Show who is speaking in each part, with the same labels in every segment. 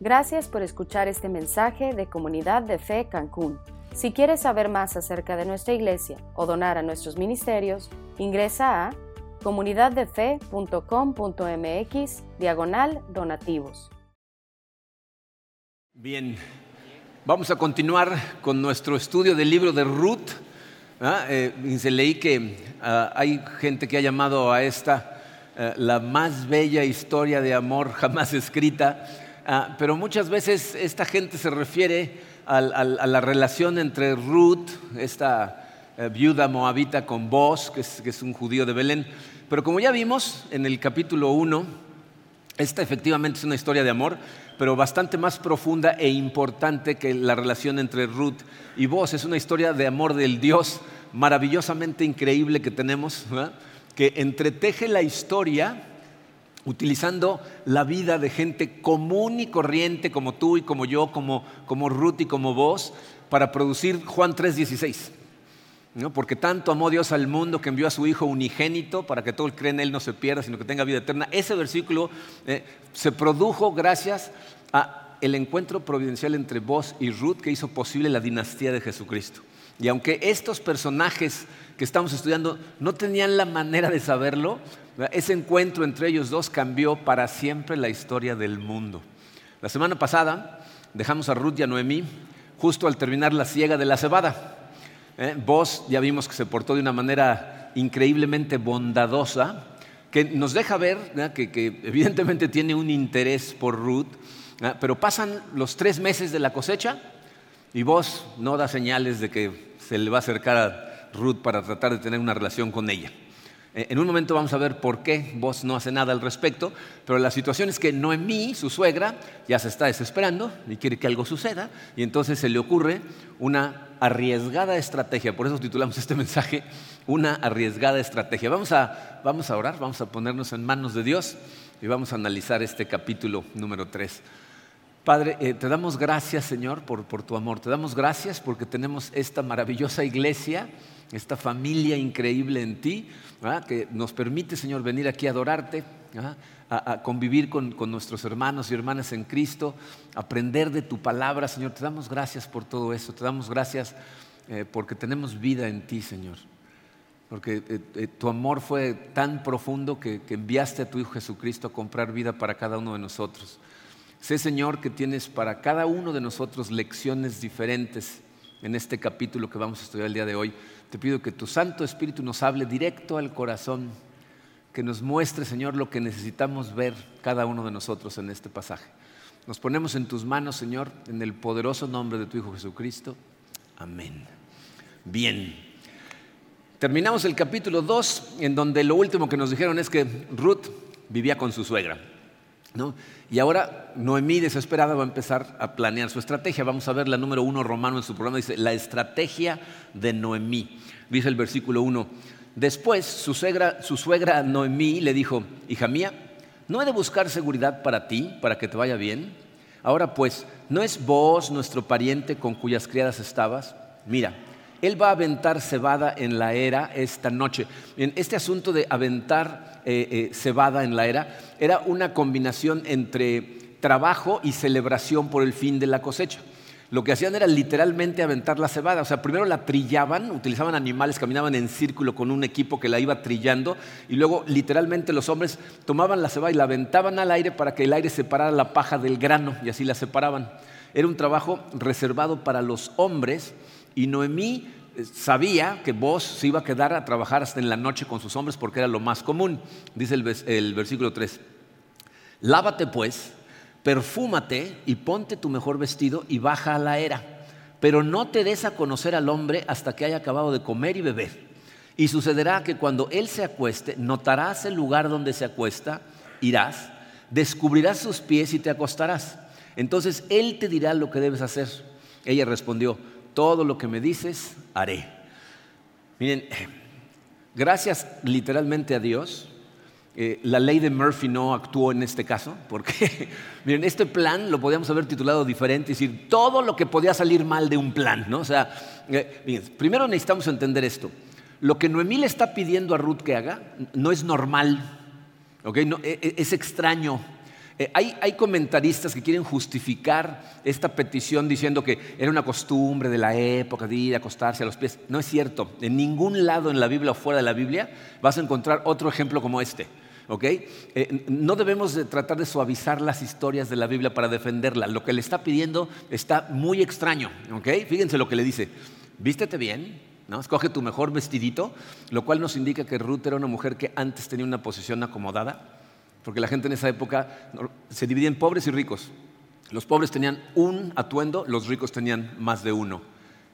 Speaker 1: Gracias por escuchar este mensaje de Comunidad de Fe Cancún. Si quieres saber más acerca de nuestra iglesia o donar a nuestros ministerios, ingresa a comunidaddefe.com.mx diagonal donativos.
Speaker 2: Bien, vamos a continuar con nuestro estudio del libro de Ruth. ¿Ah? Eh, leí que ah, hay gente que ha llamado a esta eh, la más bella historia de amor jamás escrita. Ah, pero muchas veces esta gente se refiere a, la relación entre Ruth, esta eh, viuda moabita, con Boz, que es, un judío de Belén. Pero como ya vimos en el capítulo 1, esta efectivamente es una historia de amor, pero bastante más profunda e importante que la relación entre Ruth y Boz. Es una historia de amor del Dios maravillosamente increíble que tenemos, que entreteje la historia utilizando la vida de gente común y corriente como tú y como yo, como, como Ruth y como vos, para producir Juan 3:16. ¿no? Porque tanto amó Dios al mundo que envió a su Hijo unigénito para que todo el que cree en Él no se pierda, sino que tenga vida eterna. Ese versículo eh, se produjo gracias a el encuentro providencial entre vos y Ruth que hizo posible la dinastía de Jesucristo. Y aunque estos personajes que estamos estudiando no tenían la manera de saberlo, ese encuentro entre ellos dos cambió para siempre la historia del mundo. La semana pasada dejamos a Ruth y a Noemí justo al terminar la siega de la cebada. ¿Eh? Vos ya vimos que se portó de una manera increíblemente bondadosa, que nos deja ver que, evidentemente tiene un interés por Ruth, pero pasan los tres meses de la cosecha y vos no da señales de que se le va a acercar a Ruth para tratar de tener una relación con ella. Eh, en un momento vamos a ver por qué vos no hace nada al respecto, pero la situación es que Noemí, su suegra, ya se está desesperando y quiere que algo suceda, y entonces se le ocurre una arriesgada estrategia, por eso titulamos este mensaje, una arriesgada estrategia. Vamos a, vamos a orar, vamos a ponernos en manos de Dios y vamos a analizar este capítulo número 3. Padre, eh, te damos gracias, Señor, por, por tu amor. Te damos gracias porque tenemos esta maravillosa iglesia esta familia increíble en ti, que nos permite, Señor, venir aquí a adorarte, a, convivir con, nuestros hermanos y hermanas en Cristo, aprender de tu palabra, Señor. Te damos gracias por todo eso, te damos gracias eh, porque tenemos vida en ti, Señor. Porque eh, eh, tu amor fue tan profundo que, que enviaste a tu Hijo Jesucristo a comprar vida para cada uno de nosotros. Sé, Señor, que tienes para cada uno de nosotros lecciones diferentes en este capítulo que vamos a estudiar el día de hoy. Te pido que tu Santo Espíritu nos hable directo al corazón, que nos muestre, Señor, lo que necesitamos ver cada uno de nosotros en este pasaje. Nos ponemos en tus manos, Señor, en el poderoso nombre de tu Hijo Jesucristo. Amén. Bien. Terminamos el capítulo 2, en donde lo último que nos dijeron es que Ruth vivía con su suegra. Y ahora Noemí desesperada va a empezar a planear su estrategia. Vamos a ver la número uno romano en su programa, dice la estrategia de Noemí. Dice el versículo 1. Después su suegra, su suegra Noemí le dijo, hija mía, ¿no he de buscar seguridad para ti, para que te vaya bien? Ahora pues, ¿no es vos nuestro pariente con cuyas criadas estabas? Mira, él va a aventar cebada en la era esta noche. En este asunto de aventar eh, eh, cebada en la era era una combinación entre trabajo y celebración por el fin de la cosecha. Lo que hacían era literalmente aventar la cebada. O sea, primero la trillaban, utilizaban animales, caminaban en círculo con un equipo que la iba trillando y luego literalmente los hombres tomaban la cebada y la aventaban al aire para que el aire separara la paja del grano y así la separaban. Era un trabajo reservado para los hombres y Noemí eh, sabía que vos se iba a quedar a trabajar hasta en la noche con sus hombres porque era lo más común. Dice el, versículo 3. Lávate pues, perfúmate y ponte tu mejor vestido y baja a la era. Pero no te des a conocer al hombre hasta que haya acabado de comer y beber. Y sucederá que cuando él se acueste, notarás el lugar donde se acuesta, irás, descubrirás sus pies y te acostarás. Entonces él te dirá lo que debes hacer. Ella respondió, todo lo que me dices, haré. Miren, gracias literalmente a Dios, eh, la ley de Murphy no actuó en este caso, porque, miren, este plan lo podíamos haber titulado diferente, es decir, todo lo que podía salir mal de un plan, ¿no? O sea, eh, primero necesitamos entender esto. Lo que Noemí le está pidiendo a Ruth que haga no es normal, ¿ok? E, e, es extraño. Eh, hay, comentaristas que quieren justificar esta petición diciendo que era una costumbre de la época de ir a acostarse a los pies. No es cierto. En ningún lado en la Biblia o fuera de la Biblia vas a encontrar otro ejemplo como este. Eh, no debemos de tratar de suavizar las historias de la Biblia para defenderla. Lo que le está pidiendo está muy extraño. Fíjense lo que le dice. Vístete bien, ¿no? Escoge tu mejor vestidito, lo cual nos indica que Ruth era una mujer que antes tenía una posición acomodada porque la gente en esa época se dividía en pobres y ricos. Los pobres tenían un atuendo, los ricos tenían más de uno.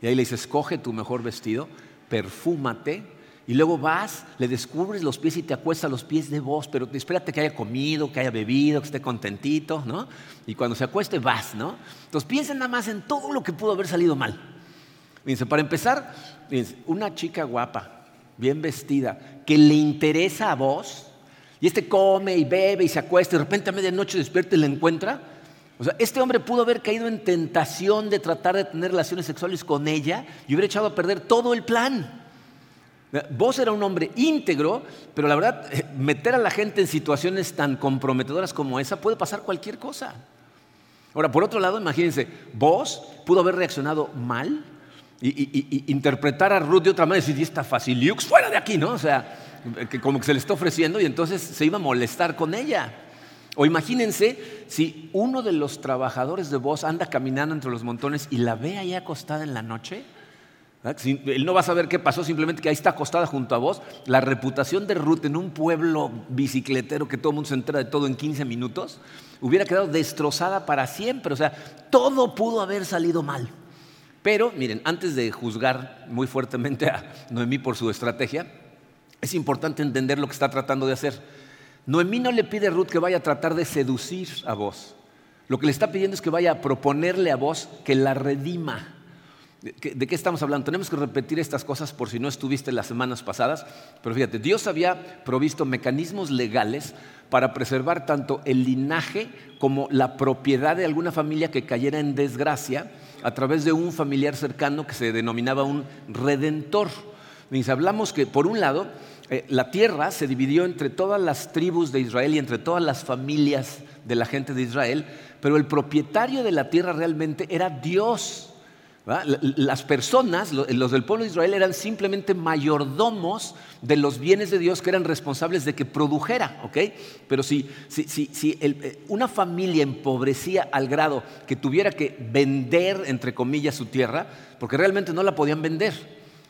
Speaker 2: Y ahí le dice, escoge tu mejor vestido, perfúmate, y luego vas, le descubres los pies y te acuestas a los pies de vos, pero espérate que haya comido, que haya bebido, que esté contentito, ¿no? Y cuando se acueste vas, ¿no? Entonces piensa nada más en todo lo que pudo haber salido mal. Fíjense, para empezar, una chica guapa, bien vestida, que le interesa a vos, y este come y bebe y se acuesta y de repente a medianoche despierta y le encuentra. O sea, este hombre pudo haber caído en tentación de tratar de tener relaciones sexuales con ella y hubiera echado a perder todo el plan. Vos era un hombre íntegro, pero la verdad, eh, meter a la gente en situaciones tan comprometedoras como esa puede pasar cualquier cosa. Ahora, por otro lado, imagínense, vos pudo haber reaccionado mal y, interpretar a Ruth de otra manera y decir, está fácil, fuera de aquí, ¿no? O sea, que como que se le está ofreciendo y entonces se iba a molestar con ella. O imagínense si uno de los trabajadores de voz anda caminando entre los montones y la ve ahí acostada en la noche. Él no va a saber qué pasó, simplemente que ahí está acostada junto a vos. La reputación de Ruth en un pueblo bicicletero que todo el mundo se entera de todo en 15 minutos, hubiera quedado destrozada para siempre. O sea, todo pudo haber salido mal. Pero, miren, antes de juzgar muy fuertemente a Noemí por su estrategia, es importante entender lo que está tratando de hacer. Noemí no le pide a Ruth que vaya a tratar de seducir a vos. Lo que le está pidiendo es que vaya a proponerle a vos que la redima. ¿De qué estamos hablando? Tenemos que repetir estas cosas por si no estuviste las semanas pasadas, pero fíjate, Dios había provisto mecanismos legales para preservar tanto el linaje como la propiedad de alguna familia que cayera en desgracia a través de un familiar cercano que se denominaba un redentor. Y hablamos que, por un lado, eh, la tierra se dividió entre todas las tribus de Israel y entre todas las familias de la gente de Israel, pero el propietario de la tierra realmente era Dios. Las personas, los del pueblo de Israel, eran simplemente mayordomos de los bienes de Dios que eran responsables de que produjera. Pero si, eh, una familia empobrecía al grado que tuviera que vender, entre comillas, su tierra, porque realmente no la podían vender,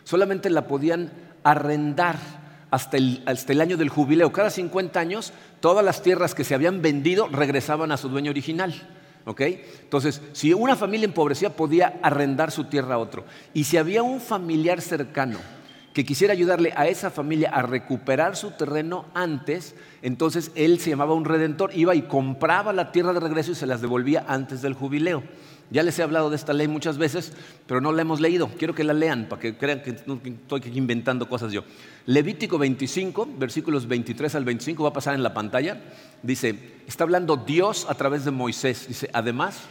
Speaker 2: solamente la podían arrendar hasta el, hasta el, año del jubileo. Cada 50 años, todas las tierras que se habían vendido regresaban a su dueño original. Entonces, si una familia empobrecía, podía arrendar su tierra a otro. Y si había un familiar cercano que quisiera ayudarle a esa familia a recuperar su terreno antes, entonces él se llamaba un redentor, iba y compraba la tierra de regreso y se las devolvía antes del jubileo. Ya les he hablado de esta ley muchas veces, pero no la hemos leído. Quiero que la lean para que crean que no estoy inventando cosas yo. Levítico 25, versículos 23 al 25, va a pasar en la pantalla. Dice, está hablando Dios a través de Moisés. Dice, además,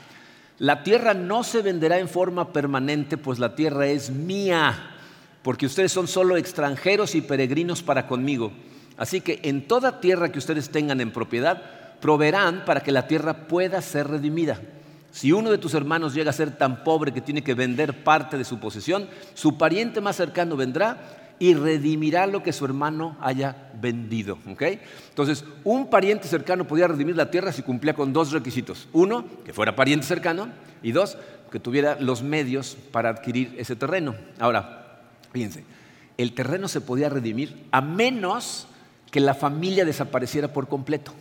Speaker 2: la tierra no se venderá en forma permanente, pues la tierra es mía, porque ustedes son solo extranjeros y peregrinos para conmigo. Así que en toda tierra que ustedes tengan en propiedad, proveerán para que la tierra pueda ser redimida. Si uno de tus hermanos llega a ser tan pobre que tiene que vender parte de su posesión, su pariente más cercano vendrá y redimirá lo que su hermano haya vendido. Entonces, un pariente cercano podía redimir la tierra si cumplía con dos requisitos. Uno, que fuera pariente cercano, y dos, que tuviera los medios para adquirir ese terreno. Ahora, fíjense, el terreno se podía redimir a menos que la familia desapareciera por completo.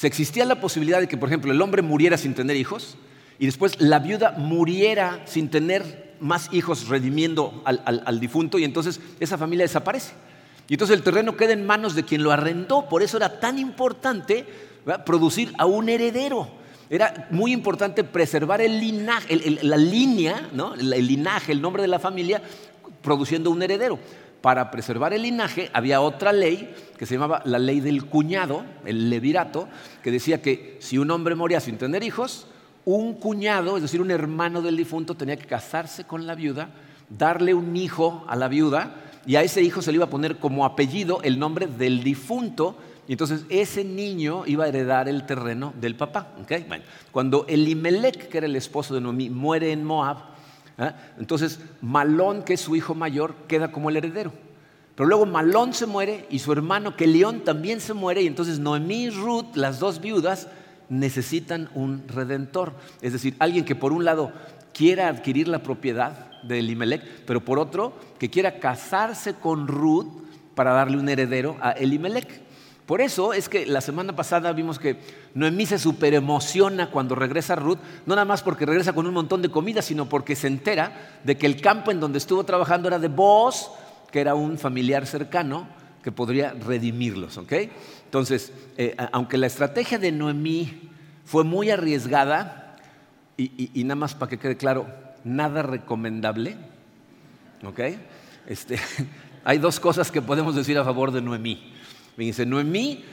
Speaker 2: Se existía la posibilidad de que, por ejemplo, el hombre muriera sin tener hijos y después la viuda muriera sin tener más hijos redimiendo al, difunto y entonces esa familia desaparece. Y entonces el terreno queda en manos de quien lo arrendó. Por eso era tan importante producir a un heredero. Era muy importante preservar el linaje, la línea, el linaje, el nombre de la familia, produciendo un heredero para preservar el linaje, había otra ley que se llamaba la ley del cuñado, el levirato, que decía que si un hombre moría sin tener hijos, un cuñado, es decir, un hermano del difunto, tenía que casarse con la viuda, darle un hijo a la viuda, y a ese hijo se le iba a poner como apellido el nombre del difunto, y entonces ese niño iba a heredar el terreno del papá. Cuando Elimelech, que era el esposo de Noemí, muere en Moab, ¿ah? entonces Malón, que es su hijo mayor, queda como el heredero. Pero luego Malón se muere y su hermano Kelión también se muere y entonces Noemí y Ruth, las dos viudas, necesitan un redentor. Es decir, alguien que por un lado quiera adquirir la propiedad de Elimelech, pero por otro que quiera casarse con Ruth para darle un heredero a Elimelech. Por eso es que la semana pasada vimos que Noemí se superemociona cuando regresa Ruth, no nada más porque regresa con un montón de comida, sino porque se entera de que el campo en donde estuvo trabajando era de Boaz, que era un familiar cercano que podría redimirlos. Entonces, eh, aunque la estrategia de Noemí fue muy arriesgada, y, nada más para que quede claro, nada recomendable, este, hay dos cosas que podemos decir a favor de Noemí. Dice, Noemí,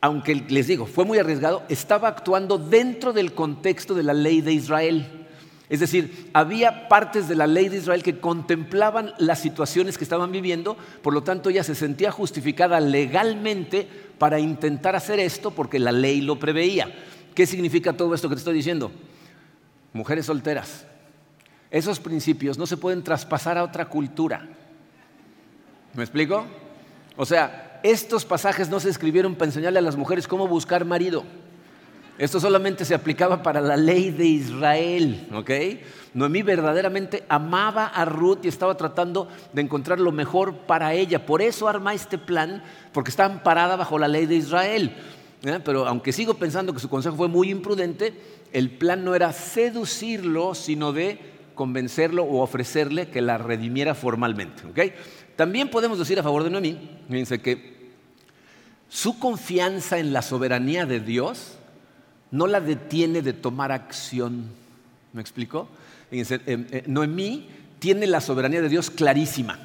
Speaker 2: aunque les digo, fue muy arriesgado, estaba actuando dentro del contexto de la ley de Israel. Es decir, había partes de la ley de Israel que contemplaban las situaciones que estaban viviendo, por lo tanto ella se sentía justificada legalmente para intentar hacer esto porque la ley lo preveía. ¿Qué significa todo esto que te estoy diciendo? Mujeres solteras. Esos principios no se pueden traspasar a otra cultura. ¿Me explico? O sea, estos pasajes no se escribieron para enseñarle a las mujeres cómo buscar marido. Esto solamente se aplicaba para la ley de Israel, ¿ok? Noemí verdaderamente amaba a Ruth y estaba tratando de encontrar lo mejor para ella. Por eso arma este plan, porque está amparada bajo la ley de Israel. ¿eh? Pero aunque sigo pensando que su consejo fue muy imprudente, el plan no era seducirlo, sino de convencerlo o ofrecerle que la redimiera formalmente. ¿ok? También podemos decir a favor de Noemí, fíjense que su confianza en la soberanía de Dios no la detiene de tomar acción. ¿Me explico? Eh, Noemí tiene la soberanía de Dios clarísima.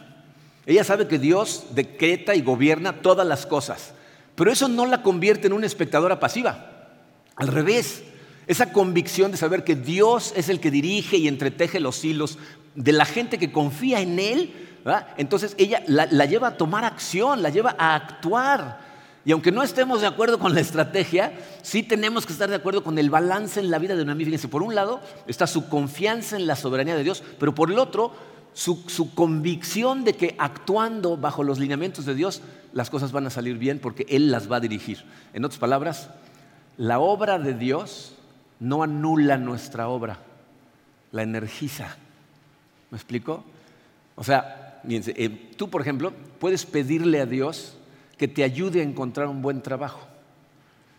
Speaker 2: Ella sabe que Dios decreta y gobierna todas las cosas, pero eso no la convierte en una espectadora pasiva. Al revés, esa convicción de saber que Dios es el que dirige y entreteje los hilos de la gente que confía en Él, entonces ella la lleva a tomar acción, la lleva a actuar. Y aunque no estemos de acuerdo con la estrategia, sí tenemos que estar de acuerdo con el balance en la vida de Noemí. Fíjense, por un lado está su confianza en la soberanía de Dios, pero por el otro, su, su, convicción de que actuando bajo los lineamientos de Dios, las cosas van a salir bien porque Él las va a dirigir. En otras palabras, la obra de Dios no anula nuestra obra, la energiza. ¿Me explico? O sea, eh, tú, por ejemplo, puedes pedirle a Dios que te ayude a encontrar un buen trabajo.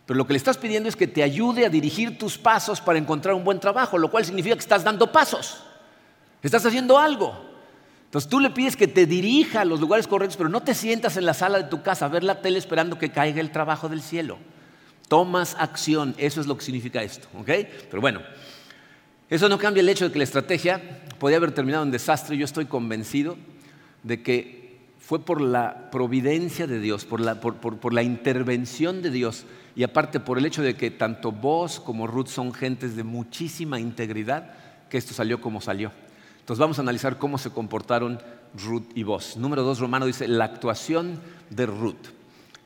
Speaker 2: Pero lo que le estás pidiendo es que te ayude a dirigir tus pasos para encontrar un buen trabajo, lo cual significa que estás dando pasos, estás haciendo algo. Entonces tú le pides que te dirija a los lugares correctos, pero no te sientas en la sala de tu casa a ver la tele esperando que caiga el trabajo del cielo. Tomas acción, eso es lo que significa esto, ¿ok? Pero bueno, eso no cambia el hecho de que la estrategia podía haber terminado en desastre. Yo estoy convencido de que fue por la providencia de Dios, por la, intervención de Dios y aparte por el hecho de que tanto vos como Ruth son gentes de muchísima integridad, que esto salió como salió. Entonces vamos a analizar cómo se comportaron Ruth y vos. Número dos, Romano dice, la actuación de Ruth.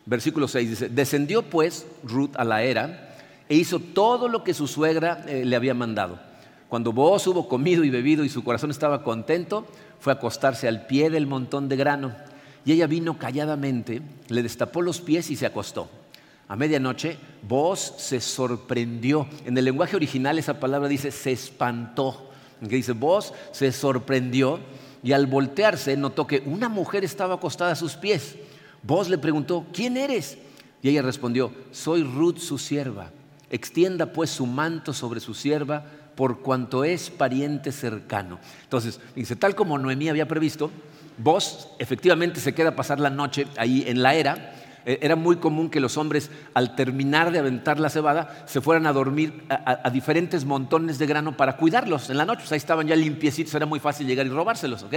Speaker 2: Versículo 6 dice, descendió pues Ruth a la era e hizo todo lo que su suegra eh, le había mandado. Cuando vos hubo comido y bebido y su corazón estaba contento, fue a acostarse al pie del montón de grano y ella vino calladamente, le destapó los pies y se acostó. A medianoche, vos se sorprendió. En el lenguaje original esa palabra dice se espantó. Que dice vos se sorprendió y al voltearse notó que una mujer estaba acostada a sus pies. Vos le preguntó, ¿quién eres? Y ella respondió, soy Ruth su sierva. Extienda pues su manto sobre su sierva por cuanto es pariente cercano. Entonces, dice, tal como Noemí había previsto, Vos efectivamente se queda a pasar la noche ahí en la era. Eh, era muy común que los hombres, al terminar de aventar la cebada, se fueran a dormir a, diferentes montones de grano para cuidarlos en la noche. ahí estaban ya limpiecitos, era muy fácil llegar y robárselos. ¿ok?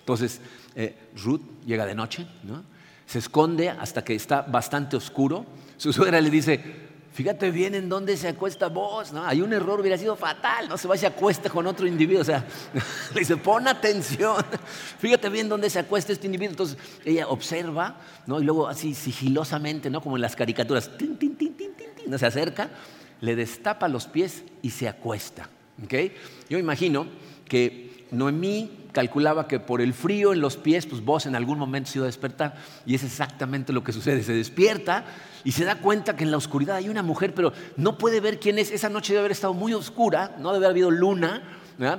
Speaker 2: Entonces, eh, Ruth llega de noche, ¿no? se esconde hasta que está bastante oscuro. Su suegra le dice, fíjate bien en dónde se acuesta vos, ¿no? Hay un error, hubiera sido fatal, no se va y se acuesta con otro individuo, o sea, le dice, pon atención, fíjate bien dónde se acuesta este individuo. Entonces ella observa, ¿no? Y luego así sigilosamente, ¿no? Como en las caricaturas, tin, tin, se acerca, le destapa los pies y se acuesta, ¿ok? Yo imagino que Noemí calculaba que por el frío en los pies, pues vos en algún momento se iba a despertar. Y es exactamente lo que sucede. Se despierta y se da cuenta que en la oscuridad hay una mujer, pero no puede ver quién es. Esa noche debe haber estado muy oscura, no debe haber habido luna.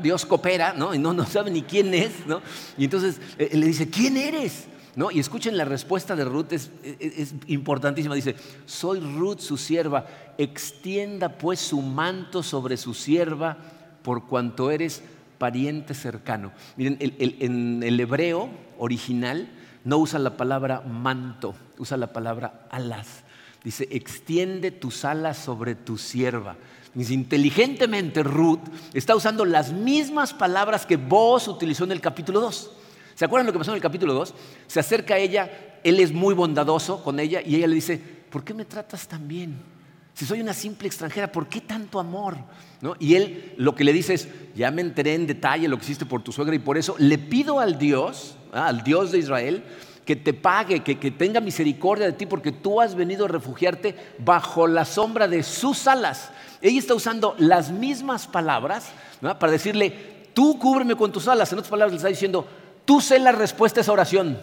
Speaker 2: Dios coopera, ¿no? Y no, no sabe ni quién es, ¿no? Y entonces eh, le dice, ¿quién eres? ¿No? Y escuchen la respuesta de Ruth, es, es, importantísima. Dice, soy Ruth, su sierva, extienda pues su manto sobre su sierva por cuanto eres pariente cercano. Miren, en el hebreo original no usa la palabra manto, usa la palabra alas. Dice, extiende tus alas sobre tu sierva. Dice, inteligentemente Ruth está usando las mismas palabras que vos utilizó en el capítulo 2. ¿Se acuerdan lo que pasó en el capítulo 2? Se acerca a ella, él es muy bondadoso con ella y ella le dice, ¿por qué me tratas tan bien? Si soy una simple extranjera, ¿por qué tanto amor? Y él lo que le dice es, ya me enteré en detalle lo que hiciste por tu suegra y por eso le pido al Dios, ¿ah? al Dios de Israel, que te pague, que, tenga misericordia de ti, porque tú has venido a refugiarte bajo la sombra de sus alas. Ella está usando las mismas palabras para decirle, tú cúbreme con tus alas. En otras palabras, le está diciendo, tú sé la respuesta a esa oración.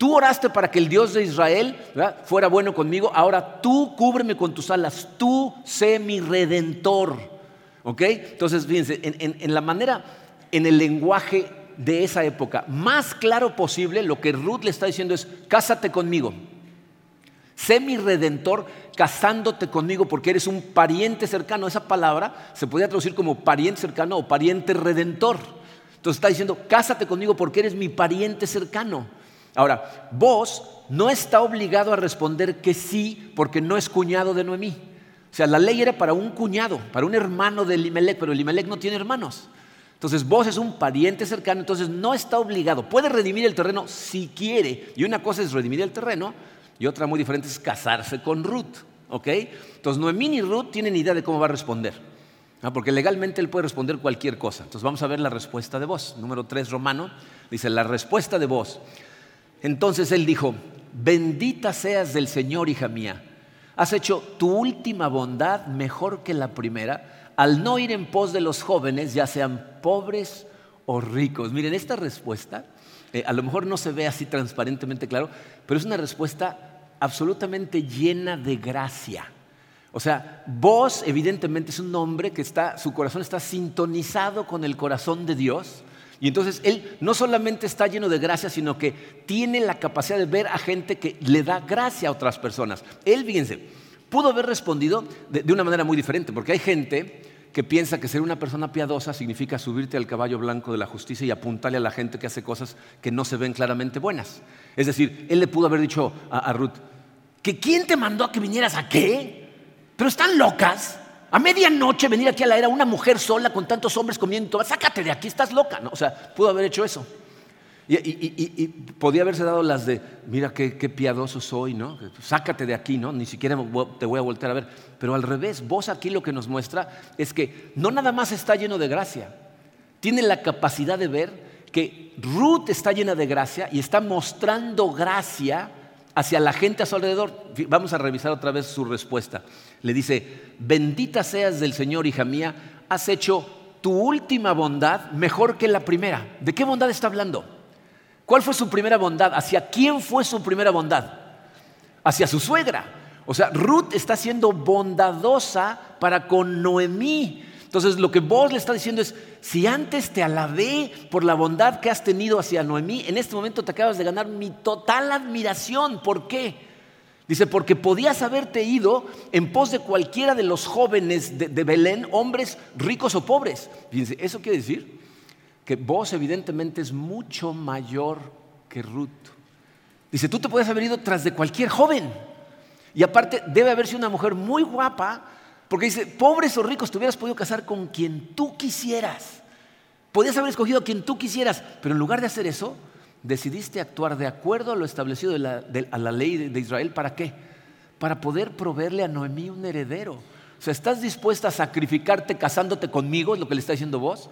Speaker 2: Tú oraste para que el Dios de Israel fuera bueno conmigo, ahora tú cúbreme con tus alas, tú sé mi redentor. ¿Ok? Entonces, fíjense, en, la manera, en el lenguaje de esa época, más claro posible, lo que Ruth le está diciendo es, cásate conmigo. Sé mi redentor casándote conmigo porque eres un pariente cercano. Esa palabra se podría traducir como pariente cercano o pariente redentor. Entonces está diciendo, cásate conmigo porque eres mi pariente cercano. Ahora, vos no está obligado a responder que sí porque no es cuñado de Noemí. O sea, la ley era para un cuñado, para un hermano de Elimelech, pero Elimelech no tiene hermanos. Entonces, vos es un pariente cercano, entonces no está obligado. Puede redimir el terreno si quiere. Y una cosa es redimir el terreno y otra muy diferente es casarse con Ruth. ¿Ok? Entonces, Noemí ni Ruth tienen idea de cómo va a responder. Porque legalmente él puede responder cualquier cosa. Entonces, vamos a ver la respuesta de vos. Número 3, Romano. Dice, la respuesta de vos entonces él dijo, bendita seas del Señor, hija mía. Has hecho tu última bondad mejor que la primera al no ir en pos de los jóvenes, ya sean pobres o ricos. Miren, esta respuesta eh, a lo mejor no se ve así transparentemente claro, pero es una respuesta absolutamente llena de gracia. O sea, vos evidentemente es un hombre que está, su corazón está sintonizado con el corazón de Dios y entonces él no solamente está lleno de gracia, sino que tiene la capacidad de ver a gente que le da gracia a otras personas. Él, fíjense, pudo haber respondido de, una manera muy diferente, porque hay gente que piensa que ser una persona piadosa significa subirte al caballo blanco de la justicia y apuntarle a la gente que hace cosas que no se ven claramente buenas. Es decir, él le pudo haber dicho a, a Ruth, ¿que quién te mandó a que vinieras a qué? Pero están locas. A medianoche venir aquí a la era una mujer sola con tantos hombres comiendo, sácate de aquí, estás loca. ¿no? O sea, pudo haber hecho eso. Y, podía haberse dado las de, mira qué, piadoso soy, ¿no? Sácate de aquí, ¿no? Ni siquiera te voy a volver a ver. Pero al revés, vos aquí lo que nos muestra es que no nada más está lleno de gracia, tiene la capacidad de ver que Ruth está llena de gracia y está mostrando gracia hacia la gente a su alrededor. Vamos a revisar otra vez su respuesta. Le dice, bendita seas del Señor, hija mía, has hecho tu última bondad mejor que la primera. ¿De qué bondad está hablando? ¿Cuál fue su primera bondad? ¿Hacia quién fue su primera bondad? Hacia su suegra. O sea, Ruth está siendo bondadosa para con Noemí. Entonces lo que vos le está diciendo es, si antes te alabé por la bondad que has tenido hacia Noemí, en este momento te acabas de ganar mi total admiración. ¿Por qué? Dice, porque podías haberte ido en pos de cualquiera de los jóvenes de, Belén, hombres ricos o pobres. Fíjense, eso quiere decir que vos evidentemente es mucho mayor que Ruth. Dice, tú te puedes haber ido tras de cualquier joven. Y aparte debe haber sido una mujer muy guapa, porque dice, pobres o ricos, te hubieras podido casar con quien tú quisieras. Podías haber escogido a quien tú quisieras, pero en lugar de hacer eso, decidiste actuar de acuerdo a lo establecido a la ley de Israel. ¿Para qué? para poder proveerle a Noemí un heredero. O sea, ¿estás dispuesta a sacrificarte casándote conmigo? Es lo que le está diciendo vos,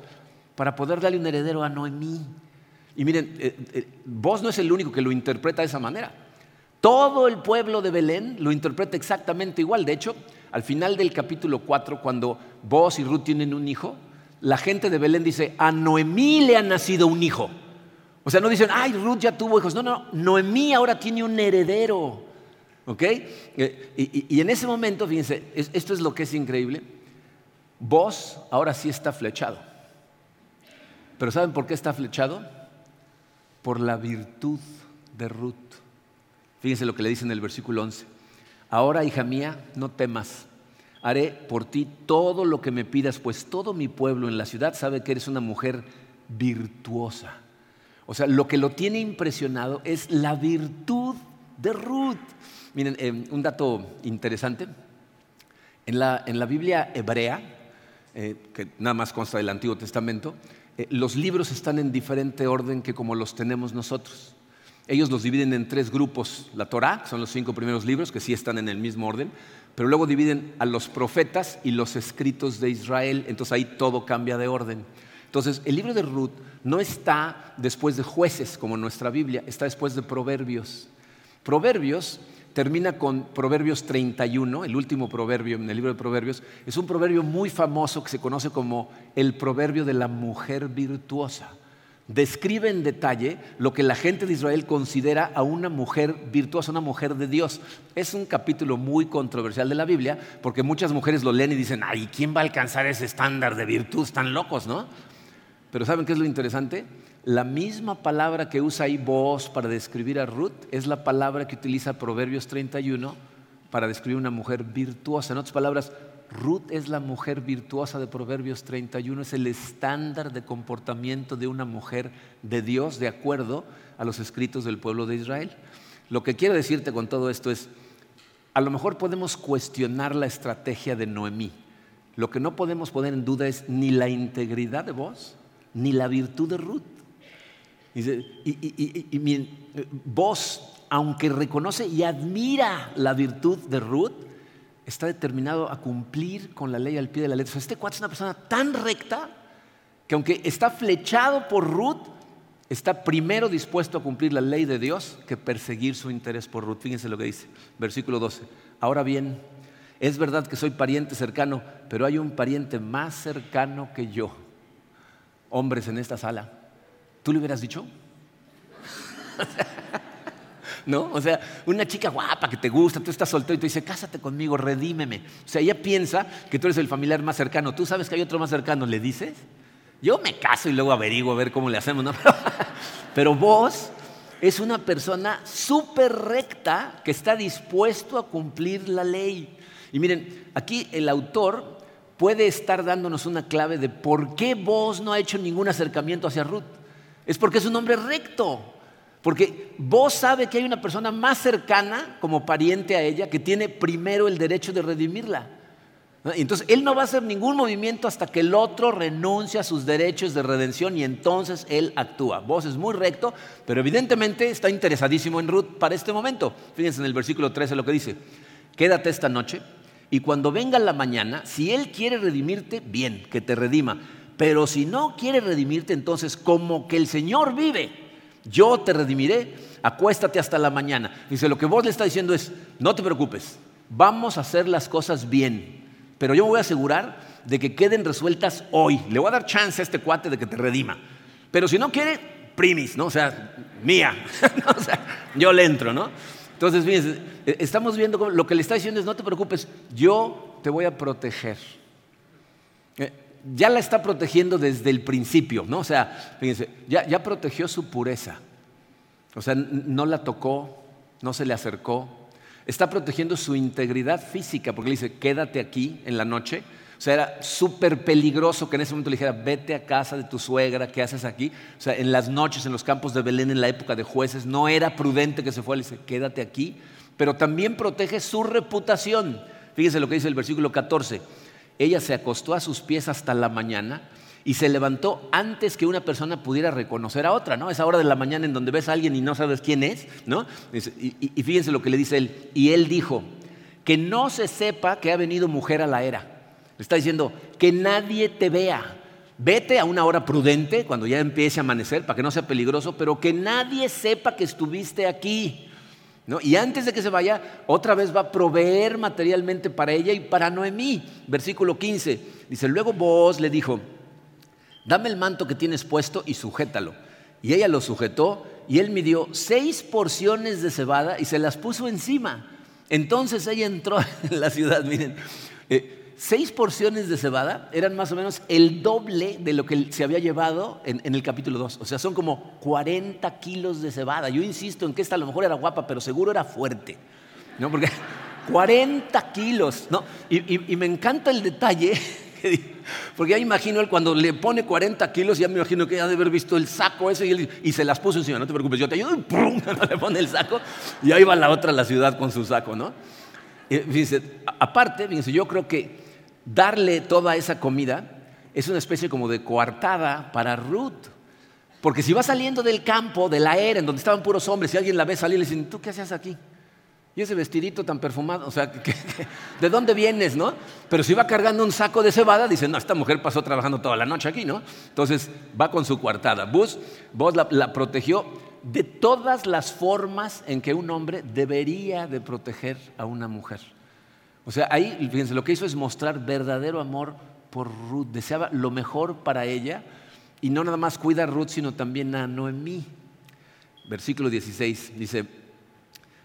Speaker 2: para poder darle un heredero a Noemí. Y miren, eh, eh, vos no es el único que lo interpreta de esa manera. Todo el pueblo de Belén lo interpreta exactamente igual. De hecho, al final del capítulo 4, cuando vos y Ruth tienen un hijo, la gente de Belén dice, a Noemí le ha nacido un hijo. O sea, no dicen, ay, Ruth ya tuvo hijos. No, no, Noemí ahora tiene un heredero. ¿Ok? Eh, y, en ese momento, fíjense, esto es lo que es increíble. Vos ahora sí está flechado. Pero ¿saben por qué está flechado? Por la virtud de Ruth. Fíjense lo que le dice en el versículo 11. Ahora, hija mía, no temas. Haré por ti todo lo que me pidas, pues todo mi pueblo en la ciudad sabe que eres una mujer virtuosa. O sea, lo que lo tiene impresionado es la virtud de Ruth. Miren, eh, un dato interesante. En la, Biblia hebrea, eh, que nada más consta del Antiguo Testamento, eh, los libros están en diferente orden que como los tenemos nosotros. Ellos los dividen en tres grupos. La Torá, que son los cinco primeros libros, que sí están en el mismo orden, pero luego dividen a los profetas y los escritos de Israel. Entonces ahí todo cambia de orden. Entonces, el libro de Ruth no está después de jueces como nuestra Biblia, está después de proverbios. Proverbios termina con Proverbios 31, el último proverbio en el libro de Proverbios. Es un proverbio muy famoso que se conoce como el proverbio de la mujer virtuosa. Describe en detalle lo que la gente de Israel considera a una mujer virtuosa, una mujer de Dios. Es un capítulo muy controversial de la Biblia porque muchas mujeres lo leen y dicen, ay, ¿quién va a alcanzar ese estándar de virtud? Están locos, ¿no? Pero ¿saben qué es lo interesante? La misma palabra que usa ahí vos para describir a Ruth es la palabra que utiliza Proverbios 31 para describir una mujer virtuosa. En otras palabras, Ruth es la mujer virtuosa de Proverbios 31, es el estándar de comportamiento de una mujer de Dios de acuerdo a los escritos del pueblo de Israel. Lo que quiero decirte con todo esto es, a lo mejor podemos cuestionar la estrategia de Noemí. Lo que no podemos poner en duda es ni la integridad de vos, ni la virtud de Ruth. Y, vos, aunque reconoce y admira la virtud de Ruth, está determinado a cumplir con la ley al pie de la letra. este cuate es una persona tan recta que aunque está flechado por Ruth, está primero dispuesto a cumplir la ley de Dios que perseguir su interés por Ruth. Fíjense lo que dice, versículo 12. Ahora bien, es verdad que soy pariente cercano, pero hay un pariente más cercano que yo hombres en esta sala, ¿tú le hubieras dicho? ¿No? O sea, una chica guapa que te gusta, tú estás soltero y te dice, cásate conmigo, redímeme. O sea, ella piensa que tú eres el familiar más cercano. ¿Tú sabes que hay otro más cercano? ¿Le dices? Yo me caso y luego averiguo a ver cómo le hacemos, ¿no? Pero vos es una persona súper recta que está dispuesto a cumplir la ley. Y miren, aquí el autor puede estar dándonos una clave de por qué vos no ha hecho ningún acercamiento hacia Ruth. Es porque es un hombre recto. Porque vos sabe que hay una persona más cercana como pariente a ella que tiene primero el derecho de redimirla. Entonces, él no va a hacer ningún movimiento hasta que el otro renuncie a sus derechos de redención y entonces él actúa. Vos es muy recto, pero evidentemente está interesadísimo en Ruth para este momento. Fíjense en el versículo 13 lo que dice. Quédate esta noche y cuando venga la mañana, si Él quiere redimirte, bien, que te redima. Pero si no quiere redimirte, entonces como que el Señor vive, yo te redimiré, acuéstate hasta la mañana. Dice, lo que vos le está diciendo es, no te preocupes, vamos a hacer las cosas bien, pero yo me voy a asegurar de que queden resueltas hoy. Le voy a dar chance a este cuate de que te redima. Pero si no quiere, primis, ¿no? O sea, mía. o sea, yo le entro, ¿no? Entonces, fíjense, eh, estamos viendo lo que le está diciendo es, no te preocupes, yo te voy a proteger. Eh, ya la está protegiendo desde el principio, ¿no? O sea, fíjense, ya, ya protegió su pureza. O sea, no la tocó, no se le acercó. Está protegiendo su integridad física, porque le dice, quédate aquí en la noche o sea, era súper peligroso que en ese momento le dijera, vete a casa de tu suegra, ¿qué haces aquí? O sea, en las noches, en los campos de Belén, en la época de jueces, no era prudente que se fuera, le dice, quédate aquí, pero también protege su reputación. Fíjese lo que dice el versículo 14. Ella se acostó a sus pies hasta la mañana y se levantó antes que una persona pudiera reconocer a otra, ¿no? Esa hora de la mañana en donde ves a alguien y no sabes quién es, ¿no? Y, y fíjense lo que le dice él. Y él dijo, que no se sepa que ha venido mujer a la era. Le está diciendo, que nadie te vea. Vete a una hora prudente, cuando ya empiece a amanecer, para que no sea peligroso, pero que nadie sepa que estuviste aquí. Y antes de que se vaya, otra vez va a proveer materialmente para ella y para Noemí. Versículo 15. Dice, luego vos le dijo, dame el manto que tienes puesto y sujétalo. Y ella lo sujetó y él midió seis porciones de cebada y se las puso encima. Entonces ella entró en la ciudad, miren, eh, seis porciones de cebada eran más o menos el doble de lo que se había llevado en, el capítulo 2. O sea, son como 40 kilos de cebada. Yo insisto en que esta a lo mejor era guapa, pero seguro era fuerte. ¿no? Porque 40 kilos. ¿no? y me encanta el detalle Porque ya imagino él cuando le pone 40 kilos, ya me imagino que ya debe haber visto el saco ese y, se las puso encima. No te preocupes, yo te ayudo. Y ¡pum! le pone el saco y ahí va la otra a la ciudad con su saco, ¿no? fíjense, aparte, fíjense, yo creo que darle toda esa comida es una especie como de coartada para Ruth. Porque si va saliendo del campo, de la era, en donde estaban puros hombres, y alguien la ve salir, le dicen, ¿tú qué haces aquí? Y ese vestidito tan perfumado, o sea, ¿de dónde vienes, no? Pero si va cargando un saco de cebada, dice, no, esta mujer pasó trabajando toda la noche aquí, ¿no? Entonces va con su coartada. Vos, vos la, protegió de todas las formas en que un hombre debería de proteger a una mujer. O sea, ahí, fíjense, lo que hizo es mostrar verdadero amor por Ruth. Deseaba lo mejor para ella y no nada más cuida a Ruth, sino también a Noemí. Versículo 16 dice,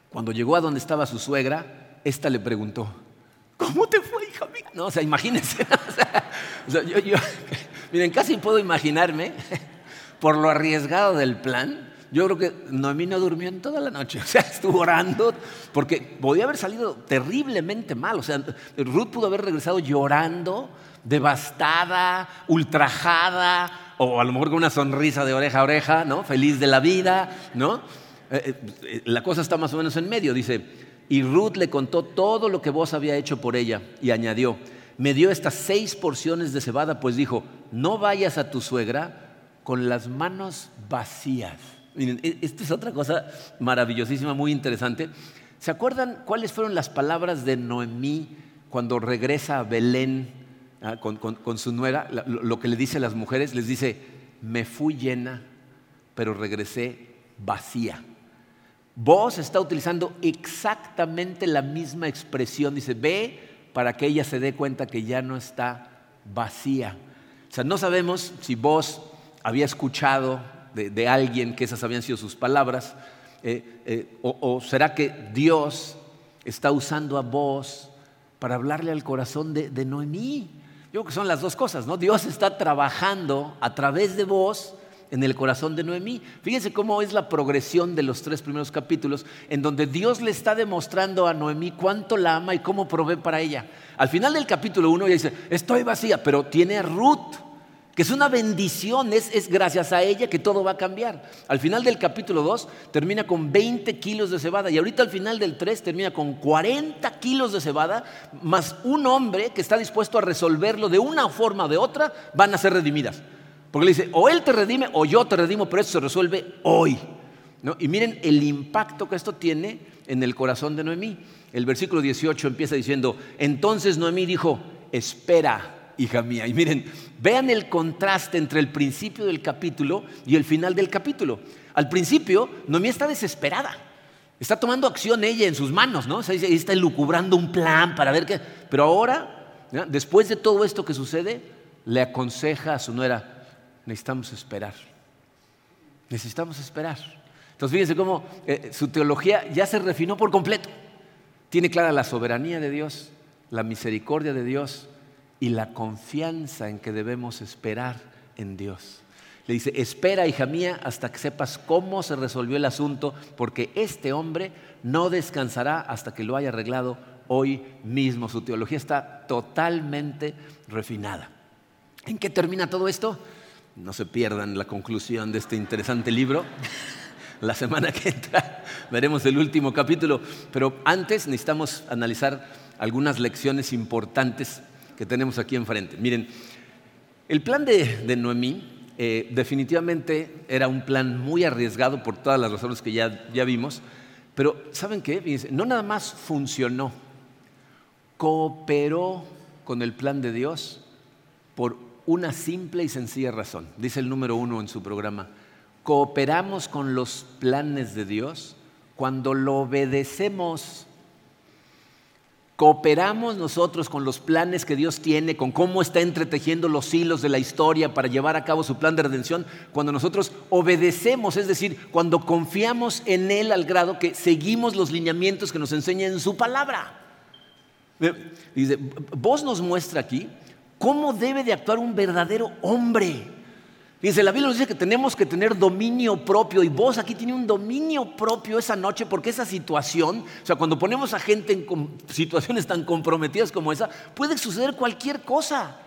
Speaker 2: cuando llegó a donde estaba su suegra, esta le preguntó, ¿cómo te fue, hija mía? No, o sea, imagínense. miren, casi puedo imaginarme, por lo arriesgado del plan, yo creo que Noemí no durmió en toda la noche, o sea, estuvo orando, porque podía haber salido terriblemente mal, o sea, Ruth pudo haber regresado llorando, devastada, ultrajada, o a lo mejor con una sonrisa de oreja a oreja, ¿no? Feliz de la vida, ¿no? Eh, eh, la cosa está más o menos en medio, dice, y Ruth le contó todo lo que vos había hecho por ella y añadió, me dio estas seis porciones de cebada, pues dijo, no vayas a tu suegra con las manos vacías. Miren, e, esta es otra cosa maravillosísima, muy interesante. ¿Se acuerdan cuáles fueron las palabras de Noemí cuando regresa a Belén ah, con, su nuera? lo que le dice a las mujeres, les dice, me fui llena, pero regresé vacía. Vos está utilizando exactamente la misma expresión. Dice, ve para que ella se dé cuenta que ya no está vacía. O sea, no sabemos si vos había escuchado de, alguien que esas habían sido sus palabras, eh, eh, o, será que Dios está usando a vos para hablarle al corazón de, Noemí. Yo creo que son las dos cosas, ¿no? Dios está trabajando a través de vos en el corazón de Noemí. Fíjense cómo es la progresión de los tres primeros capítulos, en donde Dios le está demostrando a Noemí cuánto la ama y cómo provee para ella. Al final del capítulo 1 ella dice, estoy vacía, pero tiene a Ruth, que es una bendición, es, es, gracias a ella que todo va a cambiar. Al final del capítulo 2 termina con 20 kilos de cebada y ahorita al final del 3 termina con 40 kilos de cebada, más un hombre que está dispuesto a resolverlo de una forma o de otra, van a ser redimidas. Porque le dice, o Él te redime o yo te redimo, pero eso se resuelve hoy. Y miren el impacto que esto tiene en el corazón de Noemí. El versículo 18 empieza diciendo, entonces Noemí dijo, espera, hija mía. Y miren, vean el contraste entre el principio del capítulo y el final del capítulo. Al principio, Noemí está desesperada. Está tomando acción ella en sus manos, ¿no? está elucubrando un plan para ver qué. Pero ahora, después de todo esto que sucede, le aconseja a su nuera, necesitamos esperar. Necesitamos esperar. Entonces fíjense cómo eh, su teología ya se refinó por completo. Tiene clara la soberanía de Dios, la misericordia de Dios y la confianza en que debemos esperar en Dios. Le dice, espera, hija mía, hasta que sepas cómo se resolvió el asunto, porque este hombre no descansará hasta que lo haya arreglado hoy mismo. Su teología está totalmente refinada. ¿En qué termina todo esto? No se pierdan la conclusión de este interesante libro. La semana que entra veremos el último capítulo, pero antes necesitamos analizar algunas lecciones importantes que tenemos aquí enfrente. Miren, el plan de, Noemí eh, definitivamente era un plan muy arriesgado por todas las razones que ya, ya vimos, pero ¿saben qué? No nada más funcionó, cooperó con el plan de Dios por una simple y sencilla razón. Dice el número uno en su programa, cooperamos con los planes de Dios cuando lo obedecemos. Cooperamos nosotros con los planes que Dios tiene, con cómo está entretejiendo los hilos de la historia para llevar a cabo su plan de redención, cuando nosotros obedecemos, es decir, cuando confiamos en Él al grado que seguimos los lineamientos que nos enseña en su palabra. Dice, vos nos muestra aquí cómo debe de actuar un verdadero hombre. Dice, la Biblia nos dice que tenemos que tener dominio propio y vos aquí tiene un dominio propio esa noche porque esa situación, o sea, cuando ponemos a gente en situaciones tan comprometidas como esa, puede suceder cualquier cosa.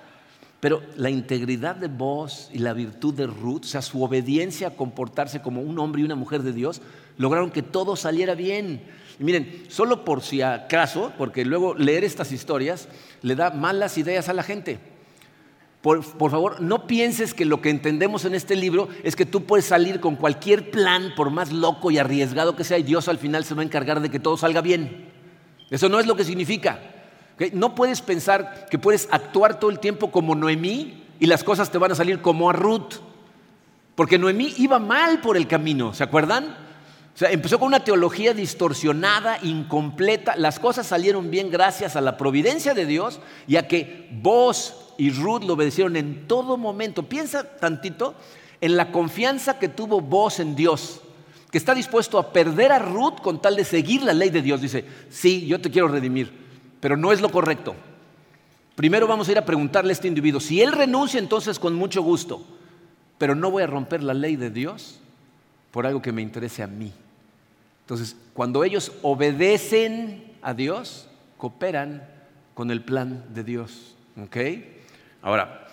Speaker 2: Pero la integridad de vos y la virtud de Ruth, o sea, su obediencia a comportarse como un hombre y una mujer de Dios, lograron que todo saliera bien. Y miren, solo por si acaso, porque luego leer estas historias le da malas ideas a la gente. Por, favor, no pienses que lo que entendemos en este libro es que tú puedes salir con cualquier plan, por más loco y arriesgado que sea, y Dios al final se va a encargar de que todo salga bien. Eso no es lo que significa. No puedes pensar que puedes actuar todo el tiempo como Noemí y las cosas te van a salir como a Ruth. Porque Noemí iba mal por el camino, ¿se acuerdan? O sea, empezó con una teología distorsionada, incompleta. Las cosas salieron bien gracias a la providencia de Dios y a que vos y Ruth lo obedecieron en todo momento. Piensa tantito en la confianza que tuvo vos en Dios, que está dispuesto a perder a Ruth con tal de seguir la ley de Dios. Dice, sí, yo te quiero redimir, pero no es lo correcto. Primero vamos a ir a preguntarle a este individuo, si él renuncia entonces con mucho gusto, pero no voy a romper la ley de Dios por algo que me interese a mí. Entonces, cuando ellos obedecen a Dios, cooperan con el plan de Dios. ¿Ok? Ahora,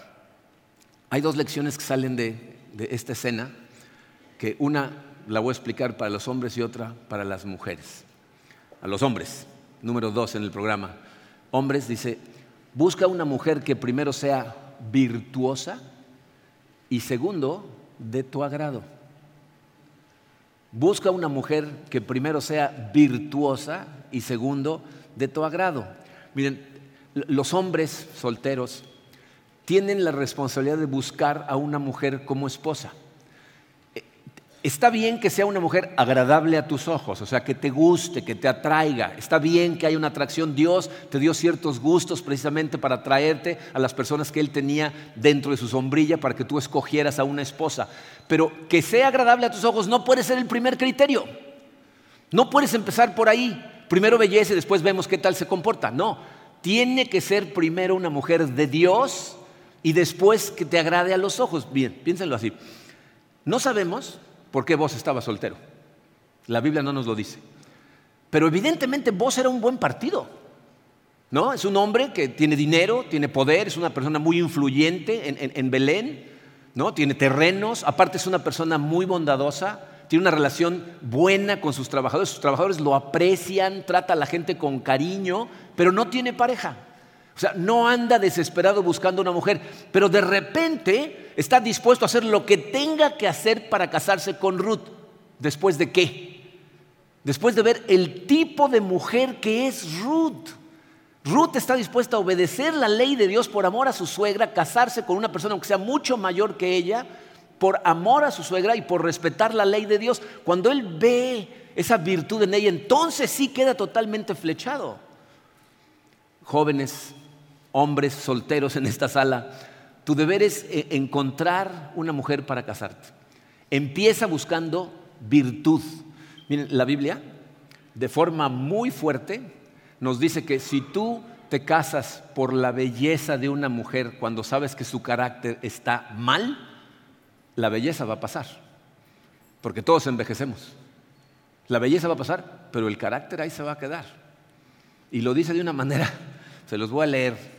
Speaker 2: hay dos lecciones que salen de, esta escena, que una la voy a explicar para los hombres y otra para las mujeres. A los hombres, número dos en el programa. Hombres dice, busca una mujer que primero sea virtuosa y segundo, de tu agrado. Busca una mujer que primero sea virtuosa y segundo, de tu agrado. Miren, los hombres solteros tienen la responsabilidad de buscar a una mujer como esposa. Está bien que sea una mujer agradable a tus ojos, o sea, que te guste, que te atraiga. Está bien que haya una atracción. Dios te dio ciertos gustos precisamente para atraerte a las personas que Él tenía dentro de su sombrilla para que tú escogieras a una esposa. Pero que sea agradable a tus ojos no puede ser el primer criterio. No puedes empezar por ahí. Primero belleza y después vemos qué tal se comporta. No, tiene que ser primero una mujer de Dios y después que te agrade a los ojos. Bien, piénsenlo así. No sabemos por qué vos estaba soltero. La Biblia no nos lo dice. Pero evidentemente vos era un buen partido. ¿No? Es un hombre que tiene dinero, tiene poder, es una persona muy influyente en, Belén, ¿no? Tiene terrenos, aparte es una persona muy bondadosa, tiene una relación buena con sus trabajadores, sus trabajadores lo aprecian, trata a la gente con cariño, pero no tiene pareja. O sea, no anda desesperado buscando una mujer, pero de repente está dispuesto a hacer lo que tenga que hacer para casarse con Ruth. ¿Después de qué? Después de ver el tipo de mujer que es Ruth. Ruth está dispuesta a obedecer la ley de Dios por amor a su suegra, casarse con una persona que sea mucho mayor que ella, por amor a su suegra y por respetar la ley de Dios. Cuando él ve esa virtud en ella, entonces sí queda totalmente flechado. Jóvenes, hombres solteros en esta sala, tu deber es eh, encontrar una mujer para casarte. Empieza buscando virtud. Miren, la Biblia, de forma muy fuerte, nos dice que si tú te casas por la belleza de una mujer cuando sabes que su carácter está mal, la belleza va a pasar. Porque todos envejecemos. La belleza va a pasar, pero el carácter ahí se va a quedar. Y lo dice de una manera, se los voy a leer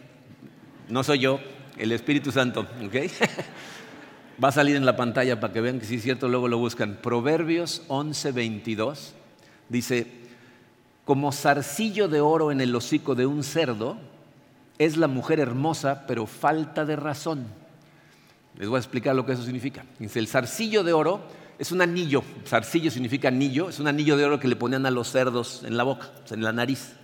Speaker 2: no soy yo, el Espíritu Santo, ¿ok? Va a salir en la pantalla para que vean que sí es cierto, luego lo buscan. Proverbios 11, 22 dice, como zarcillo de oro en el hocico de un cerdo, es la mujer hermosa, pero falta de razón. Les voy a explicar lo que eso significa. Dice, el zarcillo de oro es un anillo, zarcillo significa anillo, es un anillo de oro que le ponían a los cerdos en la boca, en la nariz.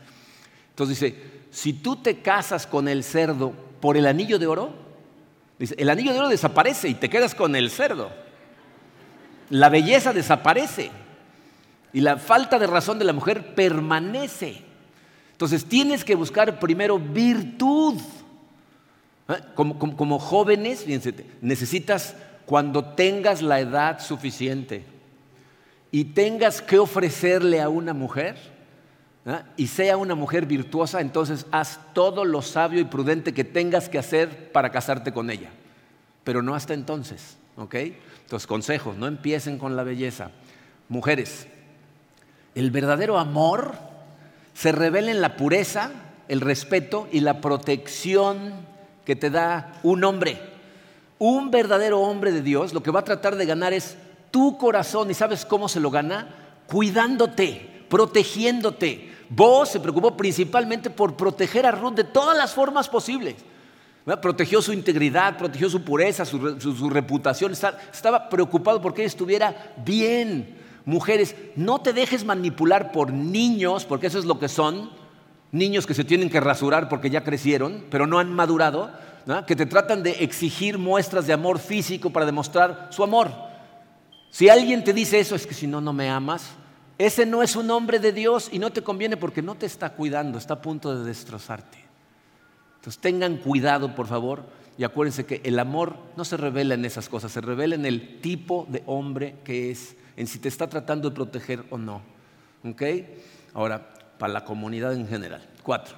Speaker 2: Entonces dice, si tú te casas con el cerdo por el anillo de oro, el anillo de oro desaparece y te quedas con el cerdo. La belleza desaparece y la falta de razón de la mujer permanece. Entonces tienes que buscar primero virtud. ¿Eh? Como, como, jóvenes, necesitas cuando tengas la edad suficiente y tengas que ofrecerle a una mujer ¿eh? y sea una mujer virtuosa, entonces haz todo lo sabio y prudente que tengas que hacer para casarte con ella. Pero no hasta entonces, ¿ok? Entonces, consejos, no empiecen con la belleza. Mujeres, el verdadero amor se revela en la pureza, el respeto y la protección que te da un hombre. Un verdadero hombre de Dios lo que va a tratar de ganar es tu corazón. ¿Y sabes cómo se lo gana? Cuidándote, protegiéndote. Vos se preocupó principalmente por proteger a Ruth de todas las formas posibles. Protegió su integridad, protegió su pureza, su, reputación. Estaba preocupado porque ella estuviera bien. Mujeres, no te dejes manipular por niños, porque eso es lo que son, niños que se tienen que rasurar porque ya crecieron, pero no han madurado, que te tratan de exigir muestras de amor físico para demostrar su amor. Si alguien te dice eso, es que si no, no me amas, ese no es un hombre de Dios y no te conviene porque no te está cuidando, está a punto de destrozarte. Entonces tengan cuidado, por favor, y acuérdense que el amor no se revela en esas cosas, se revela en el tipo de hombre que es en si te está tratando de proteger o no. ¿Ok? Ahora, para la comunidad en general. Cuatro.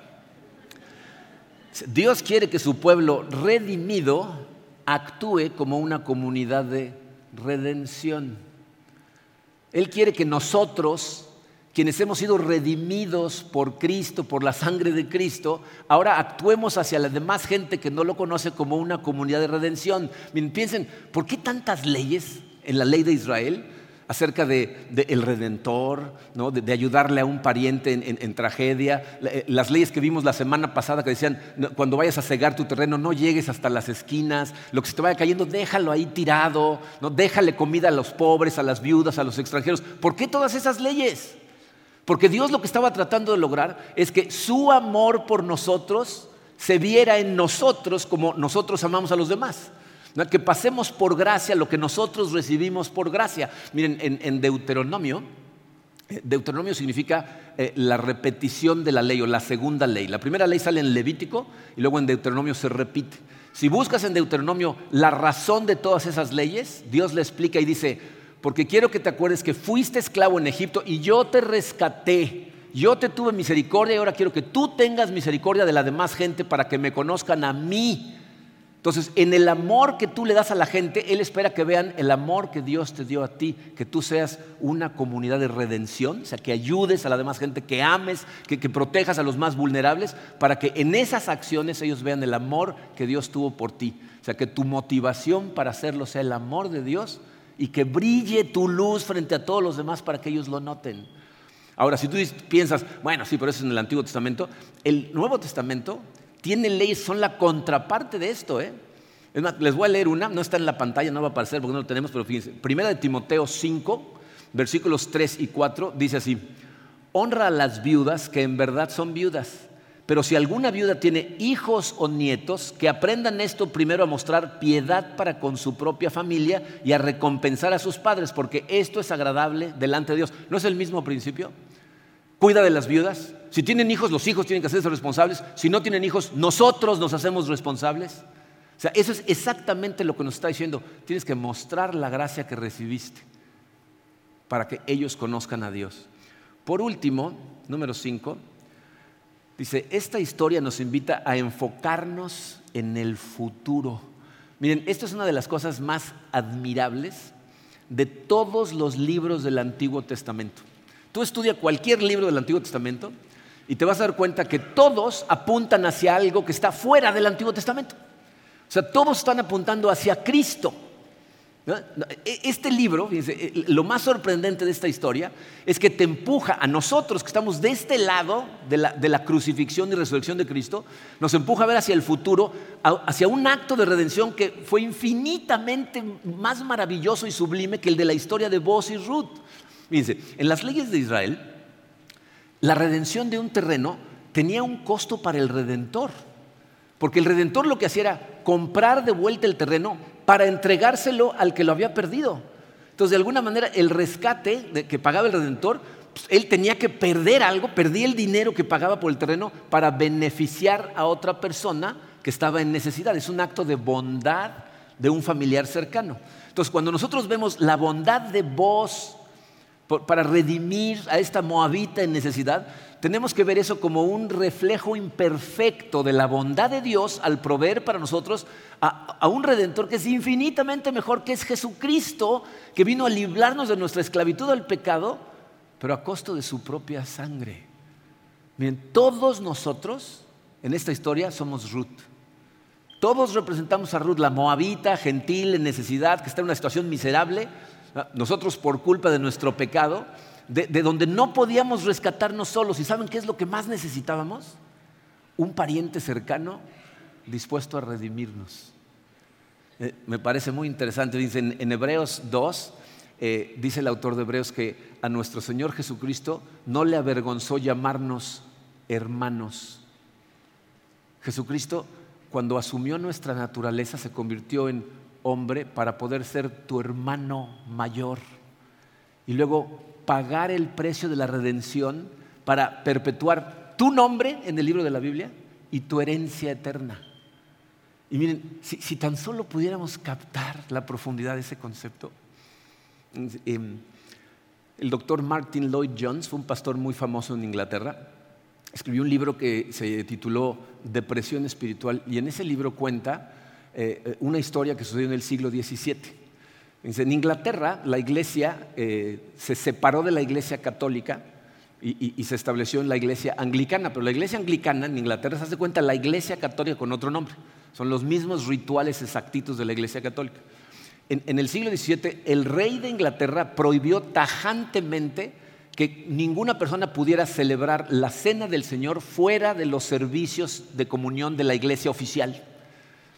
Speaker 2: Dios quiere que su pueblo redimido actúe como una comunidad de redención. Él quiere que nosotros, quienes hemos sido redimidos por Cristo, por la sangre de Cristo, ahora actuemos hacia la demás gente que no lo conoce como una comunidad de redención. piensen, ¿por qué tantas leyes en la ley de Israel? Acerca del de, el redentor, ¿no? de, ayudarle a un pariente en, tragedia. Eh, las leyes que vimos la semana pasada que decían, cuando vayas a cegar tu terreno, no llegues hasta las esquinas, lo que se te vaya cayendo, déjalo ahí tirado, ¿no? déjale comida a los pobres, a las viudas, a los extranjeros. ¿Por qué todas esas leyes? Porque Dios lo que estaba tratando de lograr es que su amor por nosotros se viera en nosotros como nosotros amamos a los demás. Que pasemos por gracia lo que nosotros recibimos por gracia. Miren, en, Deuteronomio, eh, Deuteronomio significa eh, la repetición de la ley o la segunda ley. La primera ley sale en Levítico y luego en Deuteronomio se repite. Si buscas en Deuteronomio la razón de todas esas leyes, Dios le explica y dice, porque quiero que te acuerdes que fuiste esclavo en Egipto y yo te rescaté, yo te tuve misericordia y ahora quiero que tú tengas misericordia de la demás gente para que me conozcan a mí entonces, en el amor que tú le das a la gente, Él espera que vean el amor que Dios te dio a ti, que tú seas una comunidad de redención, o sea, que ayudes a la demás gente, que ames, que, protejas a los más vulnerables, para que en esas acciones ellos vean el amor que Dios tuvo por ti. O sea, que tu motivación para hacerlo sea el amor de Dios y que brille tu luz frente a todos los demás para que ellos lo noten. Ahora, si tú piensas, bueno, sí, pero eso es en el Antiguo Testamento, el Nuevo Testamento tiene leyes, son la contraparte de esto. ¿eh? les voy a leer una, no está en la pantalla, no va a aparecer porque no lo tenemos, pero fíjense. Primera de Timoteo 5, versículos 3 y 4, dice así, honra a las viudas que en verdad son viudas. Pero si alguna viuda tiene hijos o nietos, que aprendan esto primero a mostrar piedad para con su propia familia y a recompensar a sus padres, porque esto es agradable delante de Dios. ¿No es el mismo principio? Cuida de las viudas. Si tienen hijos, los hijos tienen que hacerse responsables. Si no tienen hijos, nosotros nos hacemos responsables. O sea, eso es exactamente lo que nos está diciendo. Tienes que mostrar la gracia que recibiste para que ellos conozcan a Dios. Por último, número 5, dice, esta historia nos invita a enfocarnos en el futuro. Miren, esto es una de las cosas más admirables de todos los libros del Antiguo Testamento. Tú estudia cualquier libro del Antiguo Testamento y te vas a dar cuenta que todos apuntan hacia algo que está fuera del Antiguo Testamento. O sea, todos están apuntando hacia Cristo. E, este libro, eh, lo más sorprendente de esta historia es que te empuja a nosotros que estamos de este lado de la, de la, crucifixión y resurrección de Cristo, nos empuja a ver hacia el futuro, hacia un acto de redención que fue infinitamente más maravilloso y sublime que el de la historia de Boaz y Ruth. Fíjense, en las leyes de Israel, la redención de un terreno tenía un costo para el redentor. Porque el redentor lo que hacía era comprar de vuelta el terreno para entregárselo al que lo había perdido. Entonces, de alguna manera, el rescate que pagaba el redentor, pues, él tenía que perder algo, perdía el dinero que pagaba por el terreno para beneficiar a otra persona que estaba en necesidad. Es un acto de bondad de un familiar cercano. Entonces, cuando nosotros vemos la bondad de vos para redimir a esta moabita en necesidad, tenemos que ver eso como un reflejo imperfecto de la bondad de Dios al proveer para nosotros a, un redentor que es infinitamente mejor, que es Jesucristo, que vino a librarnos de nuestra esclavitud al pecado, pero a costo de su propia sangre. Miren, todos nosotros en esta historia somos Ruth. Todos representamos a Ruth, la moabita, gentil, en necesidad, que está en una situación miserable. Nosotros por culpa de nuestro pecado de, donde no podíamos rescatarnos solos. ¿Y saben qué es lo que más necesitábamos? Un pariente cercano dispuesto a redimirnos. Eh, me parece muy interesante. Dice en, Hebreos 2, eh, dice el autor de Hebreos que a nuestro Señor Jesucristo no le avergonzó llamarnos hermanos. Jesucristo, cuando asumió nuestra naturaleza, se convirtió en hombre para poder ser tu hermano mayor. Y luego pagar el precio de la redención para perpetuar tu nombre en el libro de la Biblia y tu herencia eterna. Y miren, si, tan solo pudiéramos captar la profundidad de ese concepto. Em, el doctor Martin Lloyd Jones fue un pastor muy famoso en Inglaterra. Escribió un libro que se tituló Depresión Espiritual y en ese libro cuenta eh, una historia que sucedió en el siglo XVII. En Inglaterra la iglesia eh, se separó de la iglesia católica y, se estableció en la iglesia anglicana, pero la iglesia anglicana en Inglaterra se hace cuenta la iglesia católica con otro nombre. Son los mismos rituales exactitos de la iglesia católica. En, el siglo XVII el rey de Inglaterra prohibió tajantemente que ninguna persona pudiera celebrar la cena del Señor fuera de los servicios de comunión de la iglesia oficial.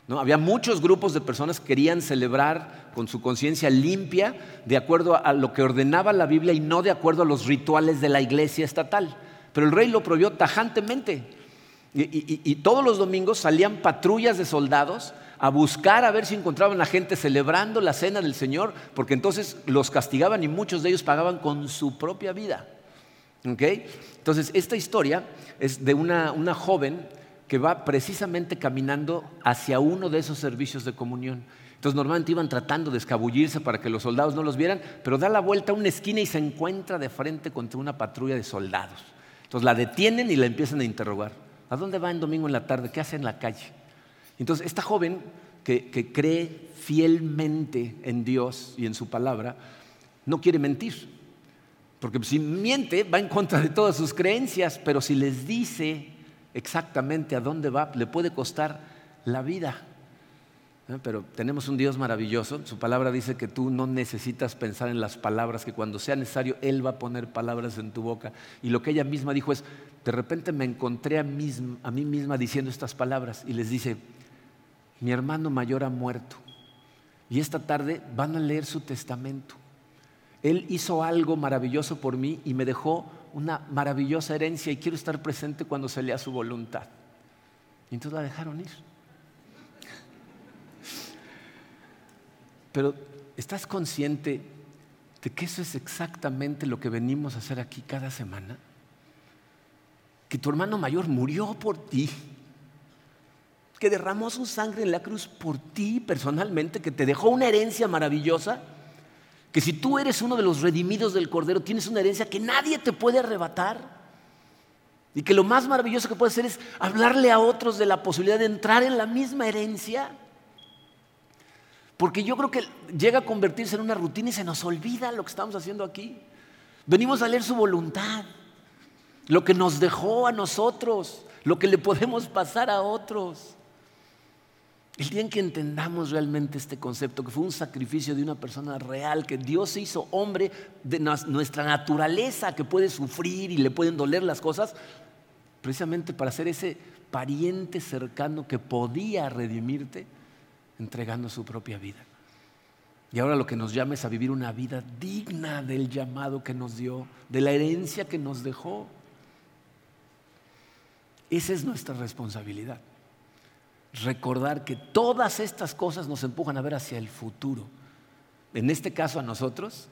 Speaker 2: Había muchos grupos de personas que querían celebrar con su conciencia limpia de acuerdo a lo que ordenaba la Biblia y no de acuerdo a los rituales de la iglesia estatal. Pero el rey lo prohibió tajantemente. Y, todos los domingos salían patrullas de soldados a buscar a ver si encontraban a gente celebrando la cena del Señor, porque entonces los castigaban y muchos de ellos pagaban con su propia vida. Entonces, esta historia es de una joven que va precisamente caminando hacia uno de esos servicios de comunión. Entonces normalmente iban tratando de escabullirse para que los soldados no los vieran, pero da la vuelta a una esquina y se encuentra de frente contra una patrulla de soldados. Entonces la detienen y la empiezan a interrogar. ¿A dónde va en domingo en la tarde? ¿Qué hace en la calle? Entonces esta joven que, que cree fielmente en Dios y en su palabra, no quiere mentir. Porque si miente va en contra de todas sus creencias, pero si les dice exactamente a dónde va, le puede costar la vida. Pero tenemos un Dios maravilloso. Su palabra dice que tú no necesitas pensar en las palabras, que cuando sea necesario Él va a poner palabras en tu boca. Y lo que ella misma dijo es, de repente me encontré a, a mí misma diciendo estas palabras y les dice, mi hermano mayor ha muerto y esta tarde van a leer su testamento. Él hizo algo maravilloso por mí y me dejó una maravillosa herencia y quiero estar presente cuando se lea su voluntad. Y entonces la dejaron ir. Pero ¿estás consciente de que eso es exactamente lo que venimos a hacer aquí cada semana? Que tu hermano mayor murió por ti, que derramó su sangre en la cruz por ti personalmente, que te dejó una herencia maravillosa que si tú eres uno de los redimidos del Cordero, tienes una herencia que nadie te puede arrebatar. Y que lo más maravilloso que puede hacer es hablarle a otros de la posibilidad de entrar en la misma herencia. Porque yo creo que llega a convertirse en una rutina y se nos olvida lo que estamos haciendo aquí. Venimos a leer su voluntad, lo que nos dejó a nosotros, lo que le podemos pasar a otros. El día en que entendamos realmente este concepto, que fue un sacrificio de una persona real, que Dios se hizo hombre de nuestra naturaleza, que puede sufrir y le pueden doler las cosas, precisamente para ser ese pariente cercano que podía redimirte entregando su propia vida. Y ahora lo que nos llama es a vivir una vida digna del llamado que nos dio, de la herencia que nos dejó. Esa es nuestra responsabilidad. Recordar que todas estas cosas nos empujan a ver hacia el futuro. En este caso a nosotros,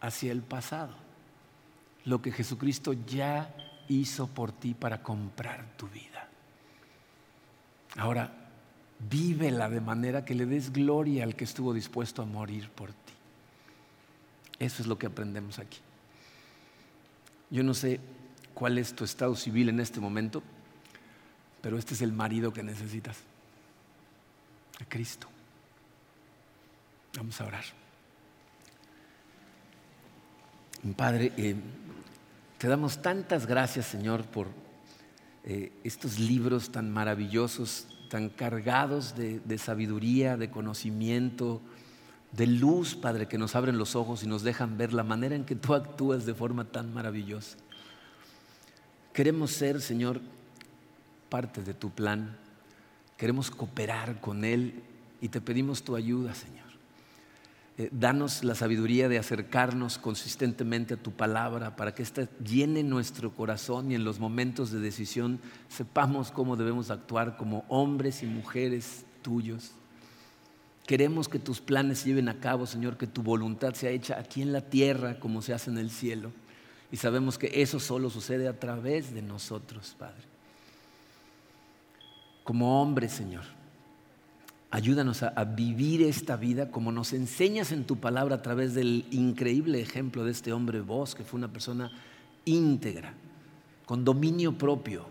Speaker 2: hacia el pasado. Lo que Jesucristo ya hizo por ti para comprar tu vida. Ahora, vívela de manera que le des gloria al que estuvo dispuesto a morir por ti. Eso es lo que aprendemos aquí. Yo no sé cuál es tu estado civil en este momento, pero este es el marido que necesitas, a Cristo. Vamos a orar. Padre, eh, te damos tantas gracias, Señor, por eh, estos libros tan maravillosos, tan cargados de, de sabiduría, de conocimiento, de luz, Padre, que nos abren los ojos y nos dejan ver la manera en que tú actúas de forma tan maravillosa. Queremos ser, Señor, parte de tu plan. Queremos cooperar con Él y te pedimos tu ayuda, Señor. Eh, danos la sabiduría de acercarnos consistentemente a tu palabra para que ésta llene nuestro corazón y en los momentos de decisión sepamos cómo debemos actuar como hombres y mujeres tuyos. Queremos que tus planes se lleven a cabo, Señor, que tu voluntad sea hecha aquí en la tierra como se hace en el cielo. Y sabemos que eso solo sucede a través de nosotros, Padre. Como hombres, Señor, Ayúdanos a, vivir esta vida como nos enseñas en tu palabra a través del increíble ejemplo de este hombre vos, que fue una persona íntegra, con dominio propio,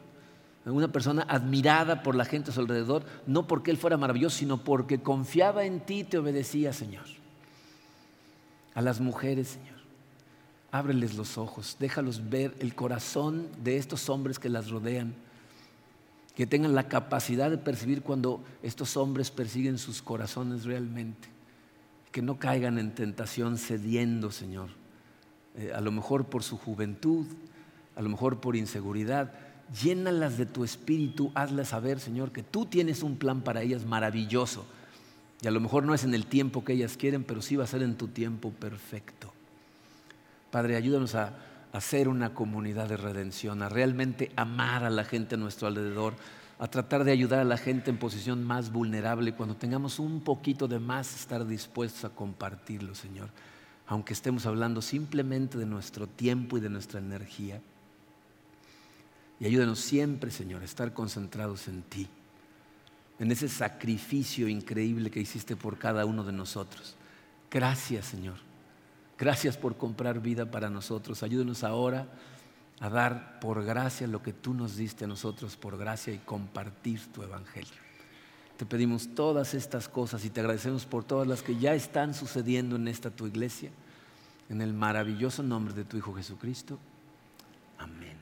Speaker 2: una persona admirada por la gente a su alrededor, no porque él fuera maravilloso, sino porque confiaba en ti y te obedecía, Señor. A las mujeres, Señor, ábreles los ojos, déjalos ver el corazón de estos hombres que las rodean que tengan la capacidad de percibir cuando estos hombres persiguen sus corazones realmente, que no caigan en tentación cediendo, Señor, eh, a lo mejor por su juventud, a lo mejor por inseguridad. Llénalas de tu espíritu, hazlas saber, Señor, que tú tienes un plan para ellas maravilloso. Y a lo mejor no es en el tiempo que ellas quieren, pero sí va a ser en tu tiempo perfecto. Padre, ayúdanos a a una comunidad de redención, a realmente amar a la gente a nuestro alrededor, a tratar de ayudar a la gente en posición más vulnerable. Cuando tengamos un poquito de más, estar dispuestos a compartirlo, Señor. Aunque estemos hablando simplemente de nuestro tiempo y de nuestra energía. Y ayúdanos siempre, Señor, a estar concentrados en ti, en ese sacrificio increíble que hiciste por cada uno de nosotros. Gracias, Señor Gracias por comprar vida para nosotros. Ayúdenos ahora a dar por gracia lo que tú nos diste a nosotros por gracia y compartir tu evangelio. Te pedimos todas estas cosas y te agradecemos por todas las que ya están sucediendo en esta tu iglesia. En el maravilloso nombre de tu Hijo Jesucristo. Amén.